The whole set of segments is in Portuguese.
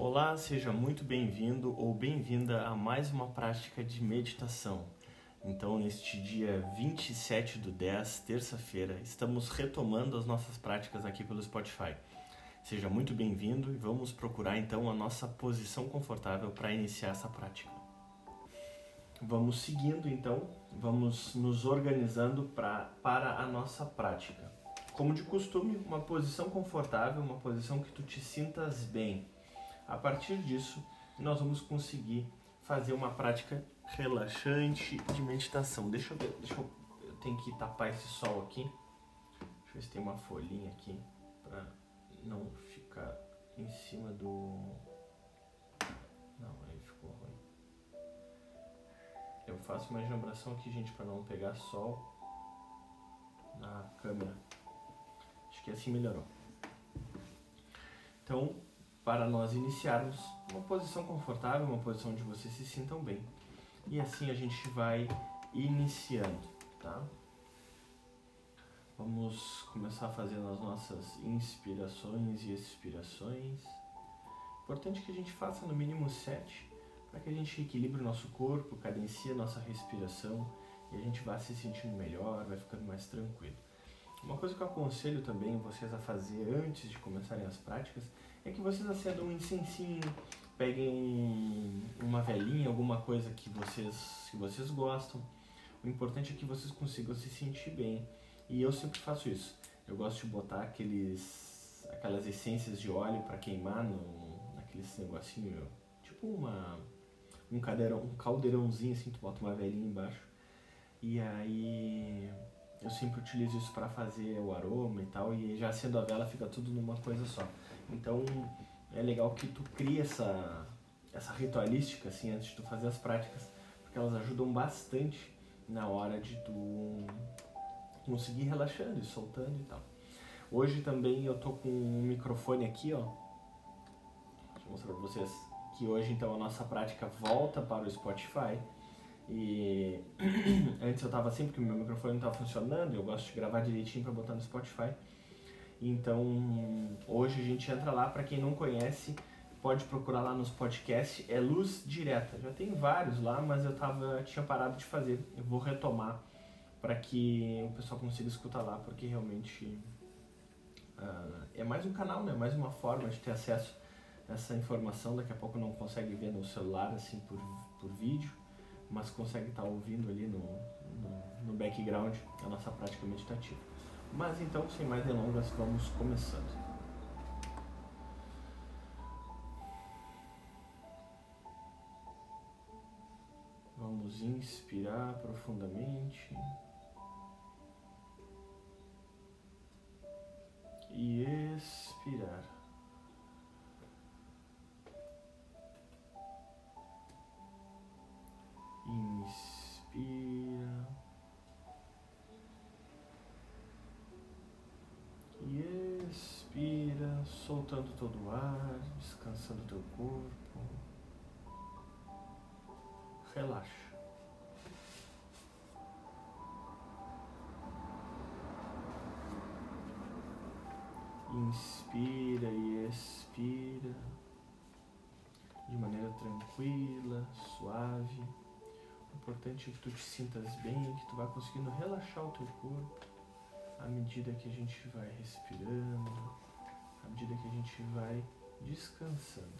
Olá, seja muito bem-vindo ou bem-vinda a mais uma prática de meditação. Então, neste dia 27 do 10, terça-feira, estamos retomando as nossas práticas aqui pelo Spotify. Seja muito bem-vindo e vamos procurar então a nossa posição confortável para iniciar essa prática. Vamos seguindo então, vamos nos organizando pra, para a nossa prática. Como de costume, uma posição confortável, uma posição que tu te sintas bem. A partir disso, nós vamos conseguir fazer uma prática relaxante de meditação. Deixa eu ver, deixa eu, eu tenho que tapar esse sol aqui. Deixa eu ver se tem uma folhinha aqui para não ficar em cima do. Não, aí ficou ruim. Eu faço uma enjambração aqui, gente, para não pegar sol na câmera. Acho que assim melhorou. Então, para nós iniciarmos, uma posição confortável, uma posição onde vocês se sintam bem. E assim a gente vai iniciando, tá? Vamos começar fazendo as nossas inspirações e expirações. Importante que a gente faça no mínimo sete, para que a gente equilibre o nosso corpo, cadencie a nossa respiração e a gente vá se sentindo melhor, vai ficando mais tranquilo. Uma coisa que eu aconselho também vocês a fazer antes de começarem as práticas é que vocês acendam um incensinho, peguem um, uma velhinha, alguma coisa que vocês, que vocês gostam. O importante é que vocês consigam se sentir bem. E eu sempre faço isso. Eu gosto de botar aqueles, aquelas essências de óleo para queimar no, naqueles negocinho, tipo uma, um, cadeirão, um caldeirãozinho assim, tu bota uma velhinha embaixo. E aí eu sempre utilizo isso para fazer o aroma e tal, e já acendo a vela fica tudo numa coisa só. Então é legal que tu crie essa, essa ritualística assim antes de tu fazer as práticas, porque elas ajudam bastante na hora de tu conseguir relaxando e soltando e tal. Hoje também eu tô com um microfone aqui, ó. Deixa eu mostrar pra vocês que hoje então a nossa prática volta para o Spotify. E antes eu tava sempre que o meu microfone não tava funcionando, eu gosto de gravar direitinho para botar no Spotify. Então, hoje a gente entra lá, para quem não conhece, pode procurar lá nos podcasts, é Luz Direta. Já tem vários lá, mas eu tava tinha parado de fazer. Eu vou retomar para que o pessoal consiga escutar lá, porque realmente uh, é mais um canal, né? Mais uma forma de ter acesso a essa informação. Daqui a pouco não consegue ver no celular assim por, por vídeo, mas consegue estar tá ouvindo ali no, no, no background a nossa prática meditativa. Mas então, sem mais delongas, vamos começando. Vamos inspirar profundamente. E expirar. Inspira. E expira, soltando todo o ar, descansando teu corpo. Relaxa. Inspira e expira de maneira tranquila, suave. Importante é que tu te sintas bem, que tu vá conseguindo relaxar o teu corpo à medida que a gente vai respirando, à medida que a gente vai descansando.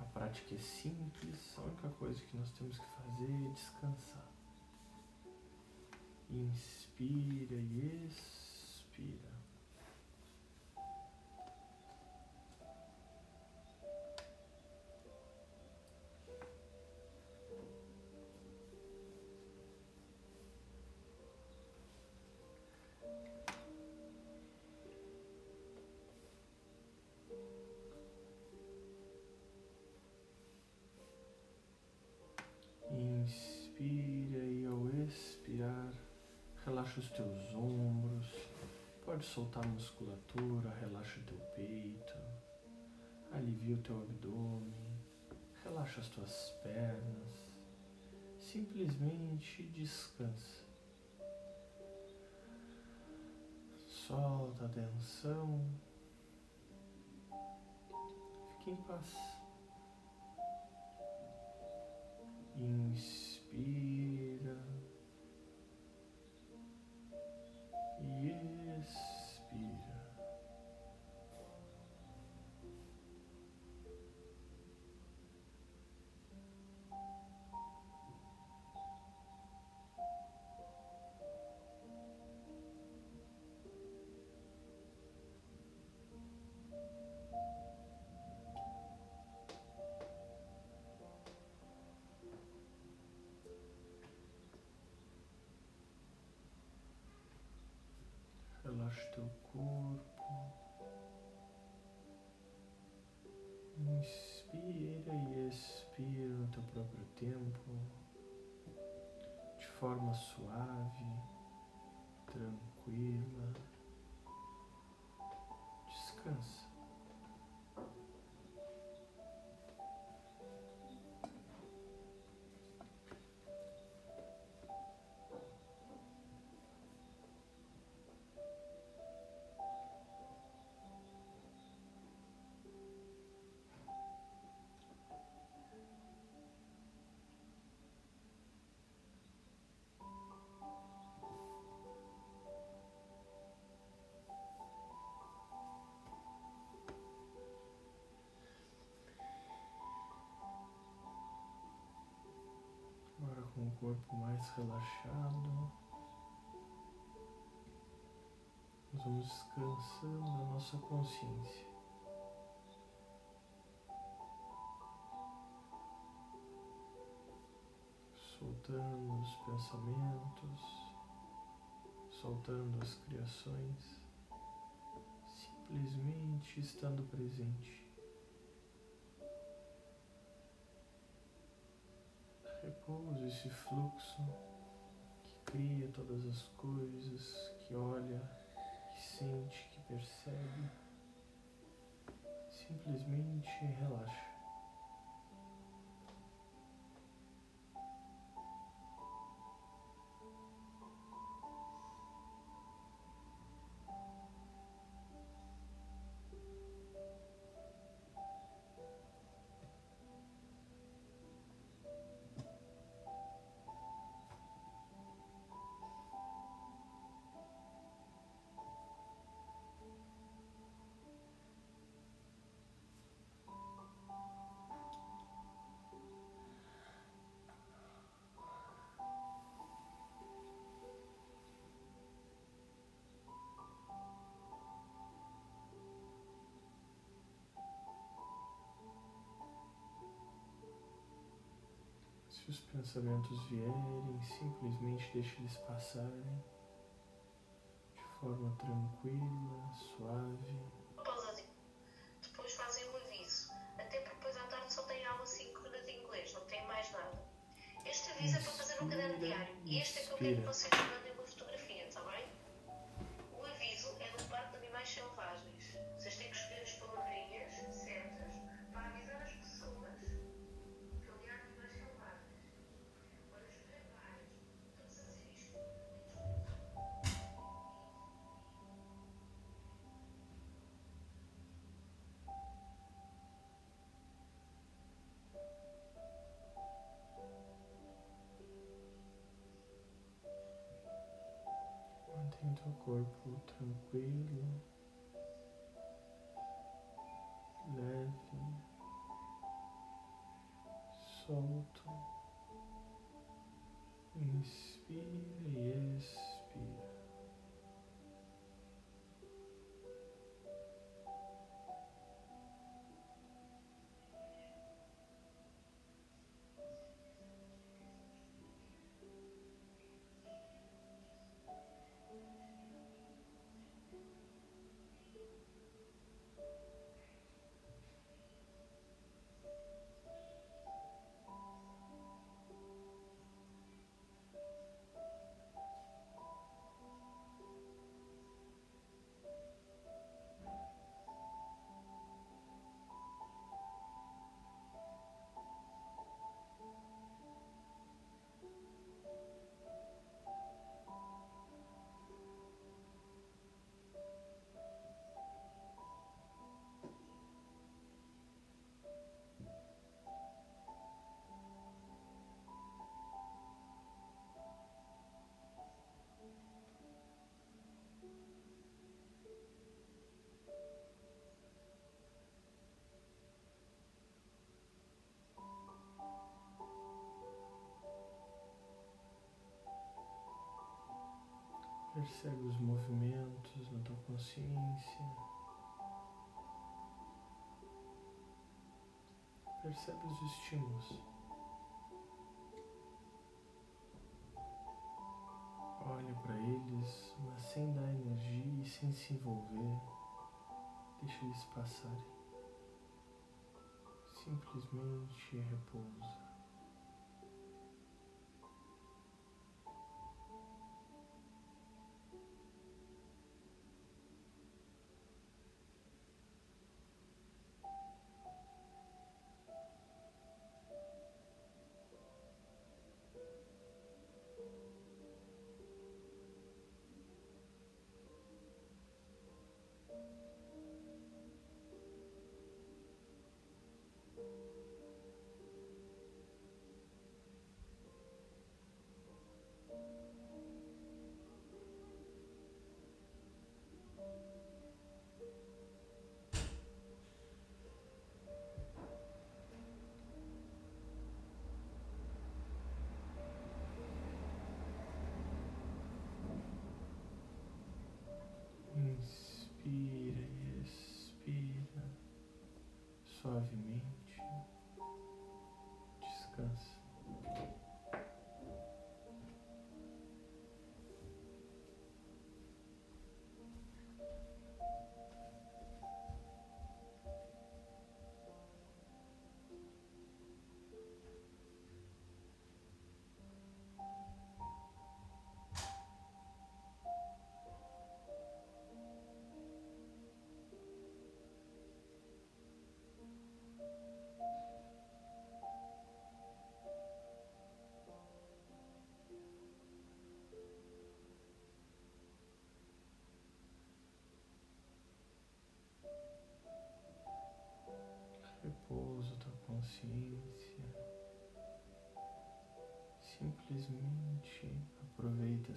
A prática é simples, a única coisa que nós temos que fazer é descansar. Inspira e expira. Relaxa os teus ombros, pode soltar a musculatura, relaxa o teu peito, alivia o teu abdômen, relaxa as tuas pernas, simplesmente descansa. Solta a tensão. Paz. Inspira teu corpo. Inspira e expira no teu próprio tempo, de forma suave, tranquila. Corpo mais relaxado, nós vamos descansando a nossa consciência. Soltando os pensamentos, soltando as criações, simplesmente estando presente. Repouso, esse fluxo que cria todas as coisas, que olha, que sente, que percebe, simplesmente relaxa. Se os pensamentos vierem, simplesmente deixe eles passarem de forma tranquila, suave. Depois fazem o aviso. Até porque depois à tarde só tem aula síncrona de inglês, não tem mais nada. Este aviso é para fazer um caderno diário. E este é que eu quero que vocês mandem Teu corpo tranquilo, leve, solto. Inspira e Percebe os movimentos na tua consciência. Percebe os estímulos. Olha para eles, mas sem dar energia e sem se envolver. Deixa eles passarem. Simplesmente repousa. Suavemente. Descansa.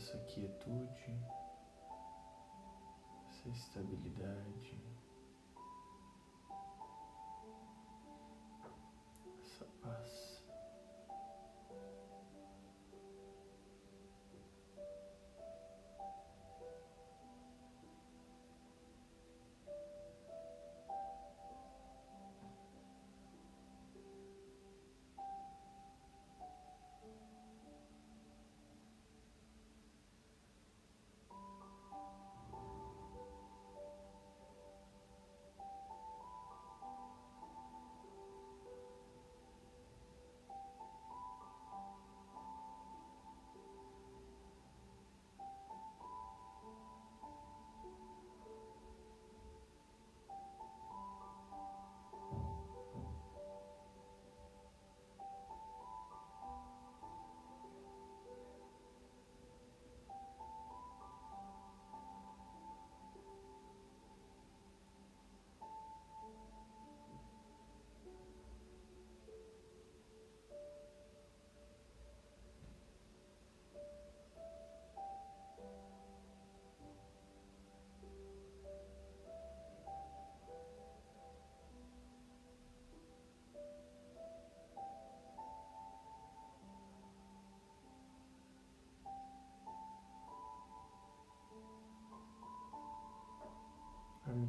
Essa quietude, essa estabilidade, essa paz.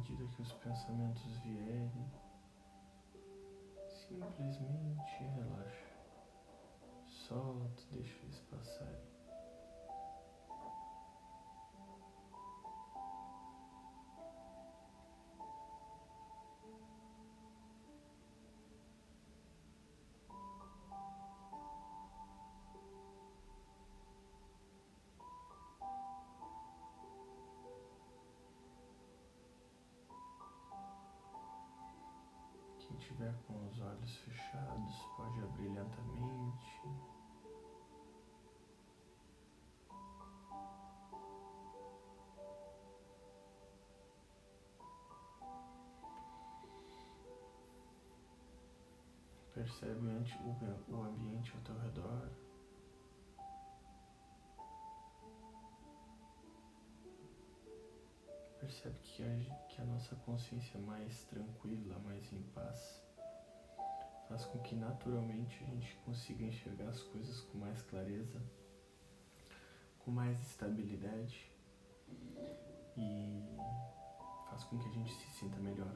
Medida que os pensamentos vierem, simplesmente relaxa. Solta, deixa eles passarem. Quem tiver com os olhos fechados pode abrir lentamente. Percebe o ambiente ao teu redor. Percebe que a, que a nossa consciência mais tranquila, mais em paz, faz com que naturalmente a gente consiga enxergar as coisas com mais clareza, com mais estabilidade e faz com que a gente se sinta melhor.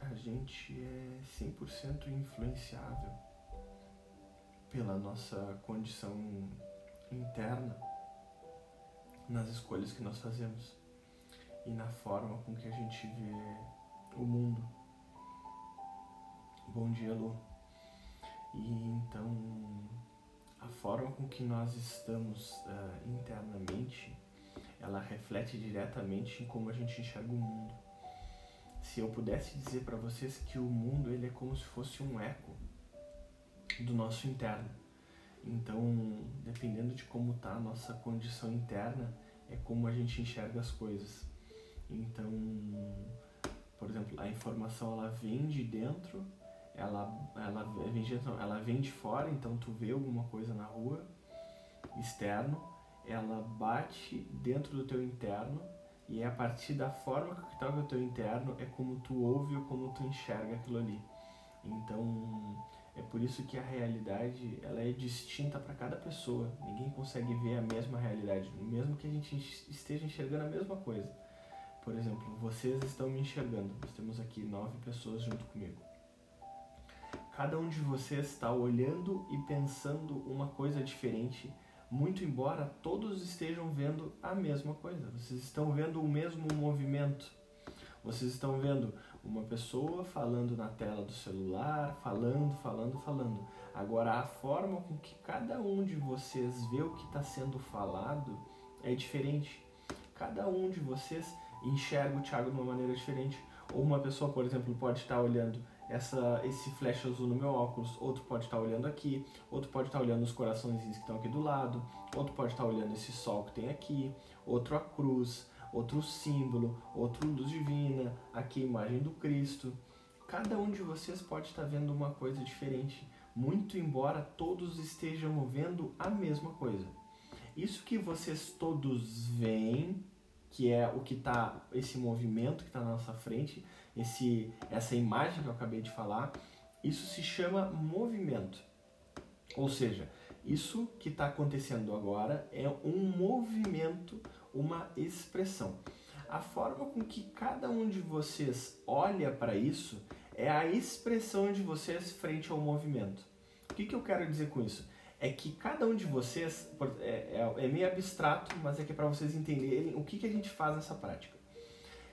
A gente é 100% influenciável pela nossa condição interna nas escolhas que nós fazemos e na forma com que a gente vê o mundo. Bom dia, Lu. E então, a forma com que nós estamos uh, internamente, ela reflete diretamente em como a gente enxerga o mundo. Se eu pudesse dizer para vocês que o mundo ele é como se fosse um eco do nosso interno. Então, dependendo de como está a nossa condição interna, é como a gente enxerga as coisas. Então, por exemplo, a informação ela vem de dentro, ela ela vem de ela vem de fora, então tu vê alguma coisa na rua, externo, ela bate dentro do teu interno e é a partir da forma que está o teu interno é como tu ouve ou como tu enxerga aquilo ali. Então, é por isso que a realidade ela é distinta para cada pessoa. Ninguém consegue ver a mesma realidade, mesmo que a gente esteja enxergando a mesma coisa. Por exemplo, vocês estão me enxergando. Nós temos aqui nove pessoas junto comigo. Cada um de vocês está olhando e pensando uma coisa diferente, muito embora todos estejam vendo a mesma coisa. Vocês estão vendo o mesmo movimento. Vocês estão vendo uma pessoa falando na tela do celular, falando, falando, falando. Agora, a forma com que cada um de vocês vê o que está sendo falado é diferente. Cada um de vocês enxerga o Thiago de uma maneira diferente. Ou uma pessoa, por exemplo, pode estar olhando essa, esse flash azul no meu óculos, outro pode estar olhando aqui, outro pode estar olhando os corações que estão aqui do lado, outro pode estar olhando esse sol que tem aqui, outro a cruz, outro símbolo, outro luz divina, aqui a imagem do Cristo. Cada um de vocês pode estar vendo uma coisa diferente, muito embora todos estejam vendo a mesma coisa. Isso que vocês todos veem, que é o que está, esse movimento que está na nossa frente, esse, essa imagem que eu acabei de falar, isso se chama movimento. Ou seja, isso que está acontecendo agora é um movimento uma expressão. A forma com que cada um de vocês olha para isso é a expressão de vocês frente ao movimento. O que, que eu quero dizer com isso? É que cada um de vocês, é, é, é meio abstrato, mas é que é para vocês entenderem o que, que a gente faz nessa prática.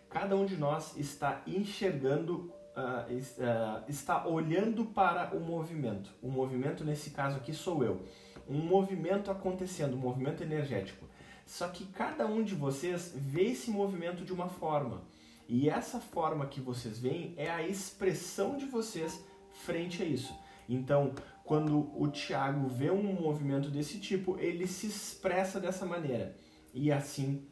Cada um de nós está enxergando, uh, uh, está olhando para o movimento. O movimento, nesse caso aqui, sou eu. Um movimento acontecendo, um movimento energético. Só que cada um de vocês vê esse movimento de uma forma. E essa forma que vocês veem é a expressão de vocês frente a isso. Então, quando o Tiago vê um movimento desse tipo, ele se expressa dessa maneira. E assim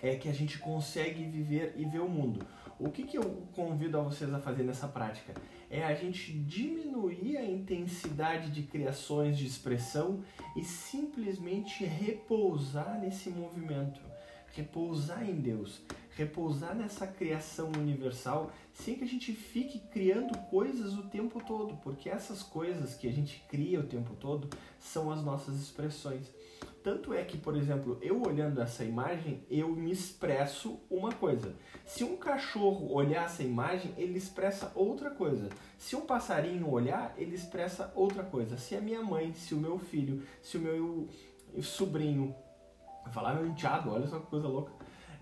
é que a gente consegue viver e ver o mundo. O que, que eu convido a vocês a fazer nessa prática? É a gente diminuir a intensidade de criações de expressão e simplesmente repousar nesse movimento, repousar em Deus, repousar nessa criação universal, sem que a gente fique criando coisas o tempo todo, porque essas coisas que a gente cria o tempo todo são as nossas expressões. Tanto é que, por exemplo, eu olhando essa imagem, eu me expresso uma coisa. Se um cachorro olhar essa imagem, ele expressa outra coisa. Se um passarinho olhar, ele expressa outra coisa. Se a minha mãe, se o meu filho, se o meu sobrinho, falar meu enteado, olha só que coisa louca.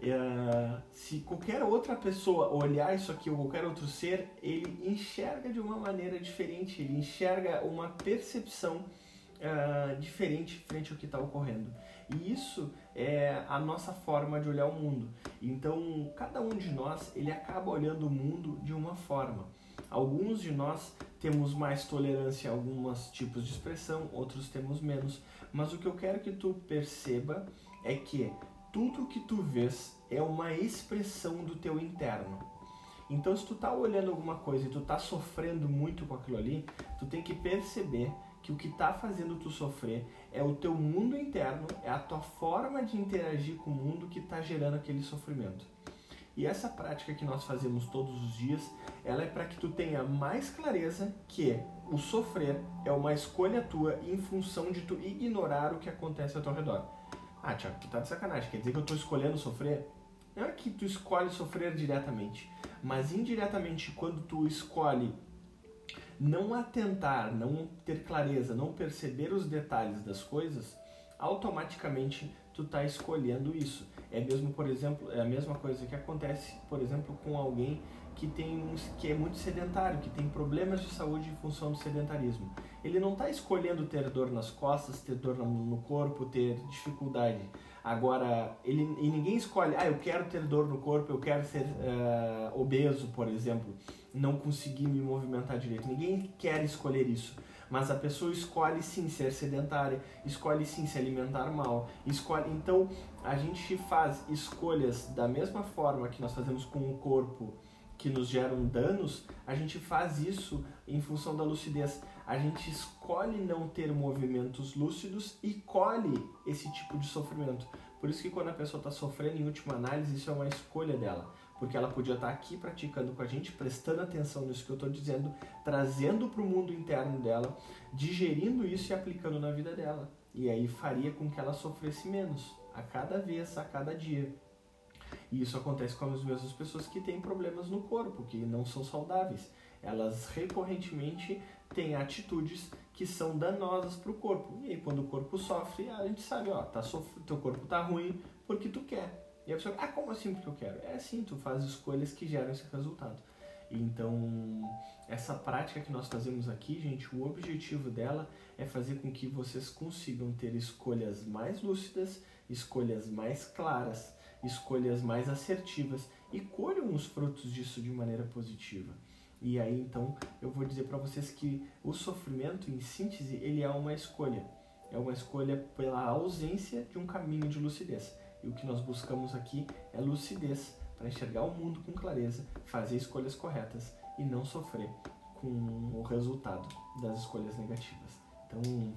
Uh, se qualquer outra pessoa olhar isso aqui ou qualquer outro ser, ele enxerga de uma maneira diferente, ele enxerga uma percepção uh, diferente frente ao que está ocorrendo. E isso é a nossa forma de olhar o mundo. Então, cada um de nós, ele acaba olhando o mundo de uma forma. Alguns de nós temos mais tolerância a alguns tipos de expressão, outros temos menos. Mas o que eu quero que tu perceba é que tudo que tu vês é uma expressão do teu interno. Então, se tu tá olhando alguma coisa e tu tá sofrendo muito com aquilo ali, tu tem que perceber que o que está fazendo tu sofrer é o teu mundo interno, é a tua forma de interagir com o mundo que está gerando aquele sofrimento. E essa prática que nós fazemos todos os dias, ela é para que tu tenha mais clareza que o sofrer é uma escolha tua em função de tu ignorar o que acontece ao teu redor. Ah, Tiago, tu tá de sacanagem, quer dizer que eu tô escolhendo sofrer? Não é que tu escolhe sofrer diretamente, mas indiretamente quando tu escolhe não atentar, não ter clareza, não perceber os detalhes das coisas, automaticamente tu tá escolhendo isso. É mesmo, por exemplo, é a mesma coisa que acontece, por exemplo, com alguém que tem que é muito sedentário, que tem problemas de saúde em função do sedentarismo. Ele não está escolhendo ter dor nas costas, ter dor no corpo, ter dificuldade. Agora, ele, e ninguém escolhe, ah, eu quero ter dor no corpo, eu quero ser uh, obeso, por exemplo, não conseguir me movimentar direito. Ninguém quer escolher isso. Mas a pessoa escolhe sim ser sedentária, escolhe sim se alimentar mal, escolhe. Então a gente faz escolhas da mesma forma que nós fazemos com o corpo que nos geram danos, a gente faz isso em função da lucidez. A gente escolhe não ter movimentos lúcidos e colhe esse tipo de sofrimento. Por isso que quando a pessoa está sofrendo, em última análise, isso é uma escolha dela. Porque ela podia estar tá aqui praticando com a gente, prestando atenção nisso que eu estou dizendo, trazendo para o mundo interno dela, digerindo isso e aplicando na vida dela. E aí faria com que ela sofresse menos, a cada vez, a cada dia. E isso acontece com as mesmas pessoas que têm problemas no corpo, que não são saudáveis. Elas recorrentemente têm atitudes que são danosas para o corpo. E aí, quando o corpo sofre, a gente sabe, ó, tá sof... teu corpo tá ruim porque tu quer. E a pessoa, ah, como assim porque eu quero? É assim, tu faz escolhas que geram esse resultado. Então, essa prática que nós fazemos aqui, gente, o objetivo dela é fazer com que vocês consigam ter escolhas mais lúcidas, escolhas mais claras, escolhas mais assertivas e colham os frutos disso de maneira positiva. E aí então eu vou dizer para vocês que o sofrimento, em síntese, ele é uma escolha. É uma escolha pela ausência de um caminho de lucidez. E o que nós buscamos aqui é lucidez para enxergar o mundo com clareza, fazer escolhas corretas e não sofrer com o resultado das escolhas negativas. Então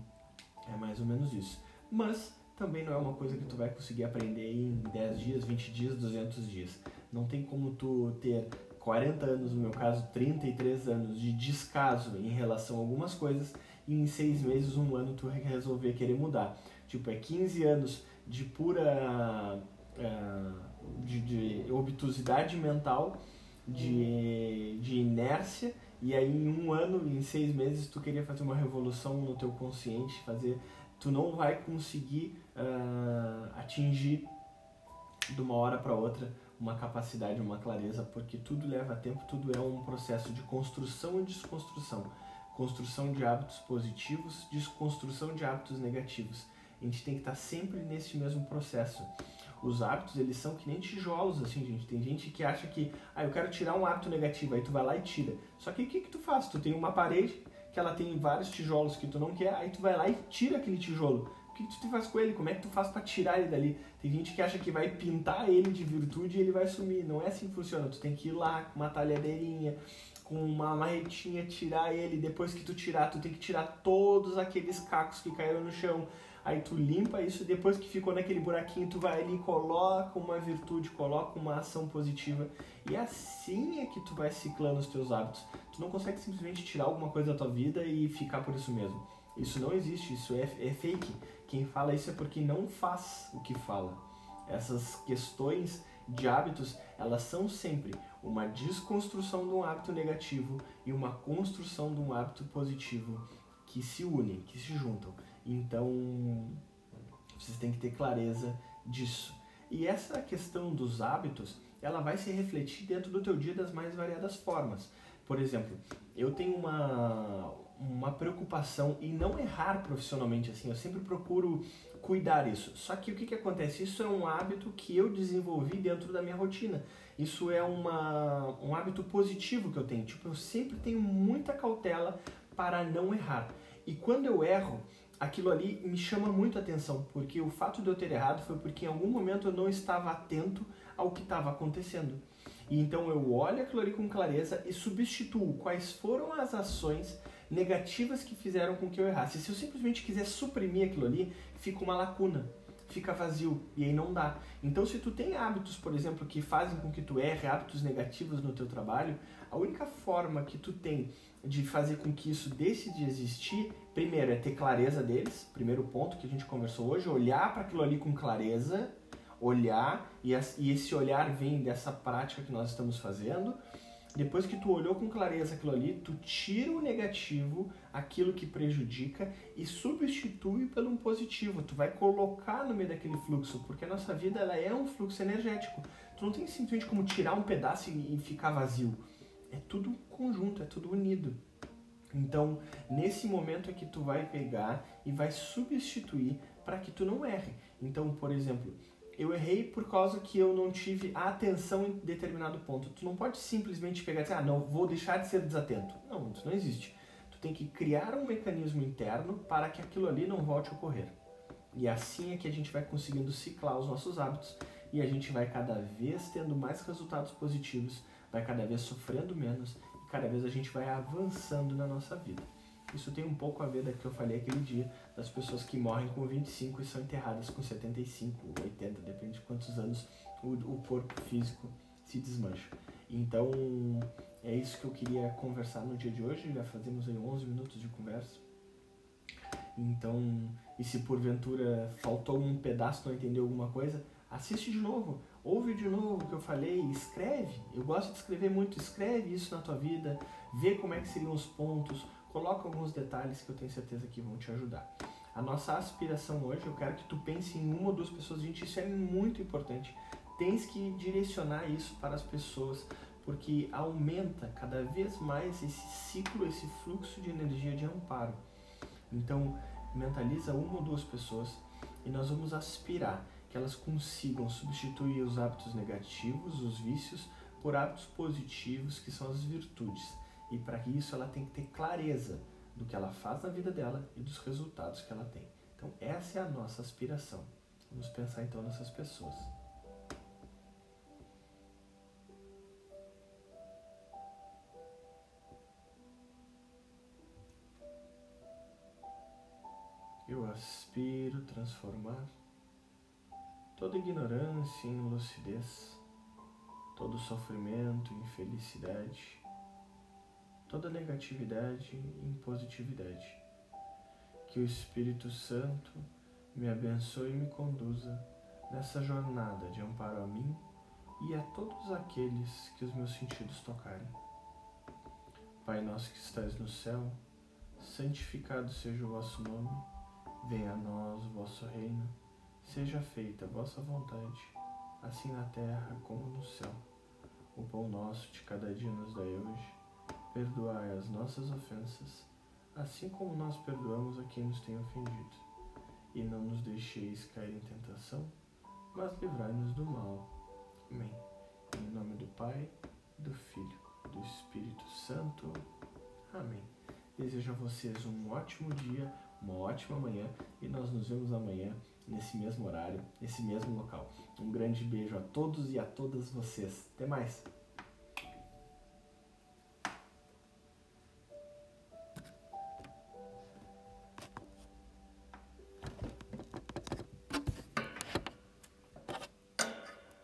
é mais ou menos isso. Mas também não é uma coisa que tu vai conseguir aprender em 10 dias, 20 dias, 200 dias. Não tem como tu ter 40 anos, no meu caso 33 anos, de descaso em relação a algumas coisas e em 6 meses, um ano tu resolver querer mudar. Tipo, é 15 anos de pura uh, de, de obtusidade mental, de, de inércia, e aí em um ano, em seis meses, tu queria fazer uma revolução no teu consciente, fazer tu não vai conseguir uh, atingir de uma hora para outra uma capacidade, uma clareza, porque tudo leva tempo, tudo é um processo de construção e desconstrução. Construção de hábitos positivos, desconstrução de hábitos negativos. A gente tem que estar sempre nesse mesmo processo. Os hábitos, eles são que nem tijolos, assim, gente. Tem gente que acha que, ah, eu quero tirar um hábito negativo, aí tu vai lá e tira. Só que o que, que tu faz? Tu tem uma parede, que ela tem vários tijolos que tu não quer, aí tu vai lá e tira aquele tijolo. O que tu faz com ele? Como é que tu faz para tirar ele dali? Tem gente que acha que vai pintar ele de virtude e ele vai sumir. Não é assim que funciona. Tu tem que ir lá com uma talhadeirinha, com uma marretinha, tirar ele. Depois que tu tirar, tu tem que tirar todos aqueles cacos que caíram no chão aí tu limpa isso, depois que ficou naquele buraquinho, tu vai ali e coloca uma virtude, coloca uma ação positiva. E assim é que tu vai ciclando os teus hábitos. Tu não consegue simplesmente tirar alguma coisa da tua vida e ficar por isso mesmo. Isso não existe, isso é, é fake. Quem fala isso é porque não faz o que fala. Essas questões de hábitos, elas são sempre uma desconstrução de um hábito negativo e uma construção de um hábito positivo que se unem, que se juntam. Então, vocês têm que ter clareza disso. E essa questão dos hábitos, ela vai se refletir dentro do teu dia das mais variadas formas. Por exemplo, eu tenho uma, uma preocupação em não errar profissionalmente assim, eu sempre procuro cuidar isso. Só que o que, que acontece? Isso é um hábito que eu desenvolvi dentro da minha rotina. Isso é uma, um hábito positivo que eu tenho. Tipo, eu sempre tenho muita cautela para não errar. E quando eu erro, aquilo ali me chama muito a atenção, porque o fato de eu ter errado foi porque em algum momento eu não estava atento ao que estava acontecendo. E então eu olho aquilo ali com clareza e substituo quais foram as ações negativas que fizeram com que eu errasse. Se eu simplesmente quiser suprimir aquilo ali, fica uma lacuna fica vazio e aí não dá. Então, se tu tem hábitos, por exemplo, que fazem com que tu erre, hábitos negativos no teu trabalho, a única forma que tu tem de fazer com que isso deixe de existir, primeiro é ter clareza deles, primeiro ponto que a gente conversou hoje, olhar para aquilo ali com clareza, olhar e esse olhar vem dessa prática que nós estamos fazendo. Depois que tu olhou com clareza aquilo ali, tu tira o negativo, aquilo que prejudica e substitui pelo positivo. Tu vai colocar no meio daquele fluxo, porque a nossa vida ela é um fluxo energético. Tu não tem simplesmente como tirar um pedaço e ficar vazio. É tudo conjunto, é tudo unido. Então, nesse momento é que tu vai pegar e vai substituir para que tu não erre. Então, por exemplo, eu errei por causa que eu não tive atenção em determinado ponto. Tu não pode simplesmente pegar e dizer, ah, não, vou deixar de ser desatento. Não, isso não existe. Tu tem que criar um mecanismo interno para que aquilo ali não volte a ocorrer. E assim é que a gente vai conseguindo ciclar os nossos hábitos e a gente vai cada vez tendo mais resultados positivos, vai cada vez sofrendo menos e cada vez a gente vai avançando na nossa vida. Isso tem um pouco a ver da que eu falei aquele dia, das pessoas que morrem com 25 e são enterradas com 75, 80, depende de quantos anos o, o corpo físico se desmancha. Então, é isso que eu queria conversar no dia de hoje. Já fazemos aí 11 minutos de conversa. Então, e se porventura faltou um pedaço, não entendeu alguma coisa, assiste de novo, ouve de novo o que eu falei, escreve. Eu gosto de escrever muito, escreve isso na tua vida, vê como é que seriam os pontos, coloca alguns detalhes que eu tenho certeza que vão te ajudar. A nossa aspiração hoje, eu quero que tu pense em uma ou duas pessoas. Gente, isso é muito importante. Tens que direcionar isso para as pessoas, porque aumenta cada vez mais esse ciclo, esse fluxo de energia de amparo. Então, mentaliza uma ou duas pessoas e nós vamos aspirar elas consigam substituir os hábitos negativos, os vícios, por hábitos positivos, que são as virtudes. E para isso ela tem que ter clareza do que ela faz na vida dela e dos resultados que ela tem. Então essa é a nossa aspiração. Vamos pensar então nessas pessoas. Eu aspiro transformar toda ignorância em lucidez, todo sofrimento em felicidade toda negatividade em positividade. Que o Espírito Santo me abençoe e me conduza nessa jornada de amparo a mim e a todos aqueles que os meus sentidos tocarem. Pai nosso que estais no céu, santificado seja o vosso nome, venha a nós o vosso reino, seja feita a vossa vontade, assim na terra como no céu. O pão nosso de cada dia nos dai hoje Perdoai as nossas ofensas, assim como nós perdoamos a quem nos tem ofendido. E não nos deixeis cair em tentação, mas livrai-nos do mal. Amém. Em nome do Pai, do Filho, do Espírito Santo. Amém. Desejo a vocês um ótimo dia, uma ótima manhã e nós nos vemos amanhã nesse mesmo horário, nesse mesmo local. Um grande beijo a todos e a todas vocês. Até mais!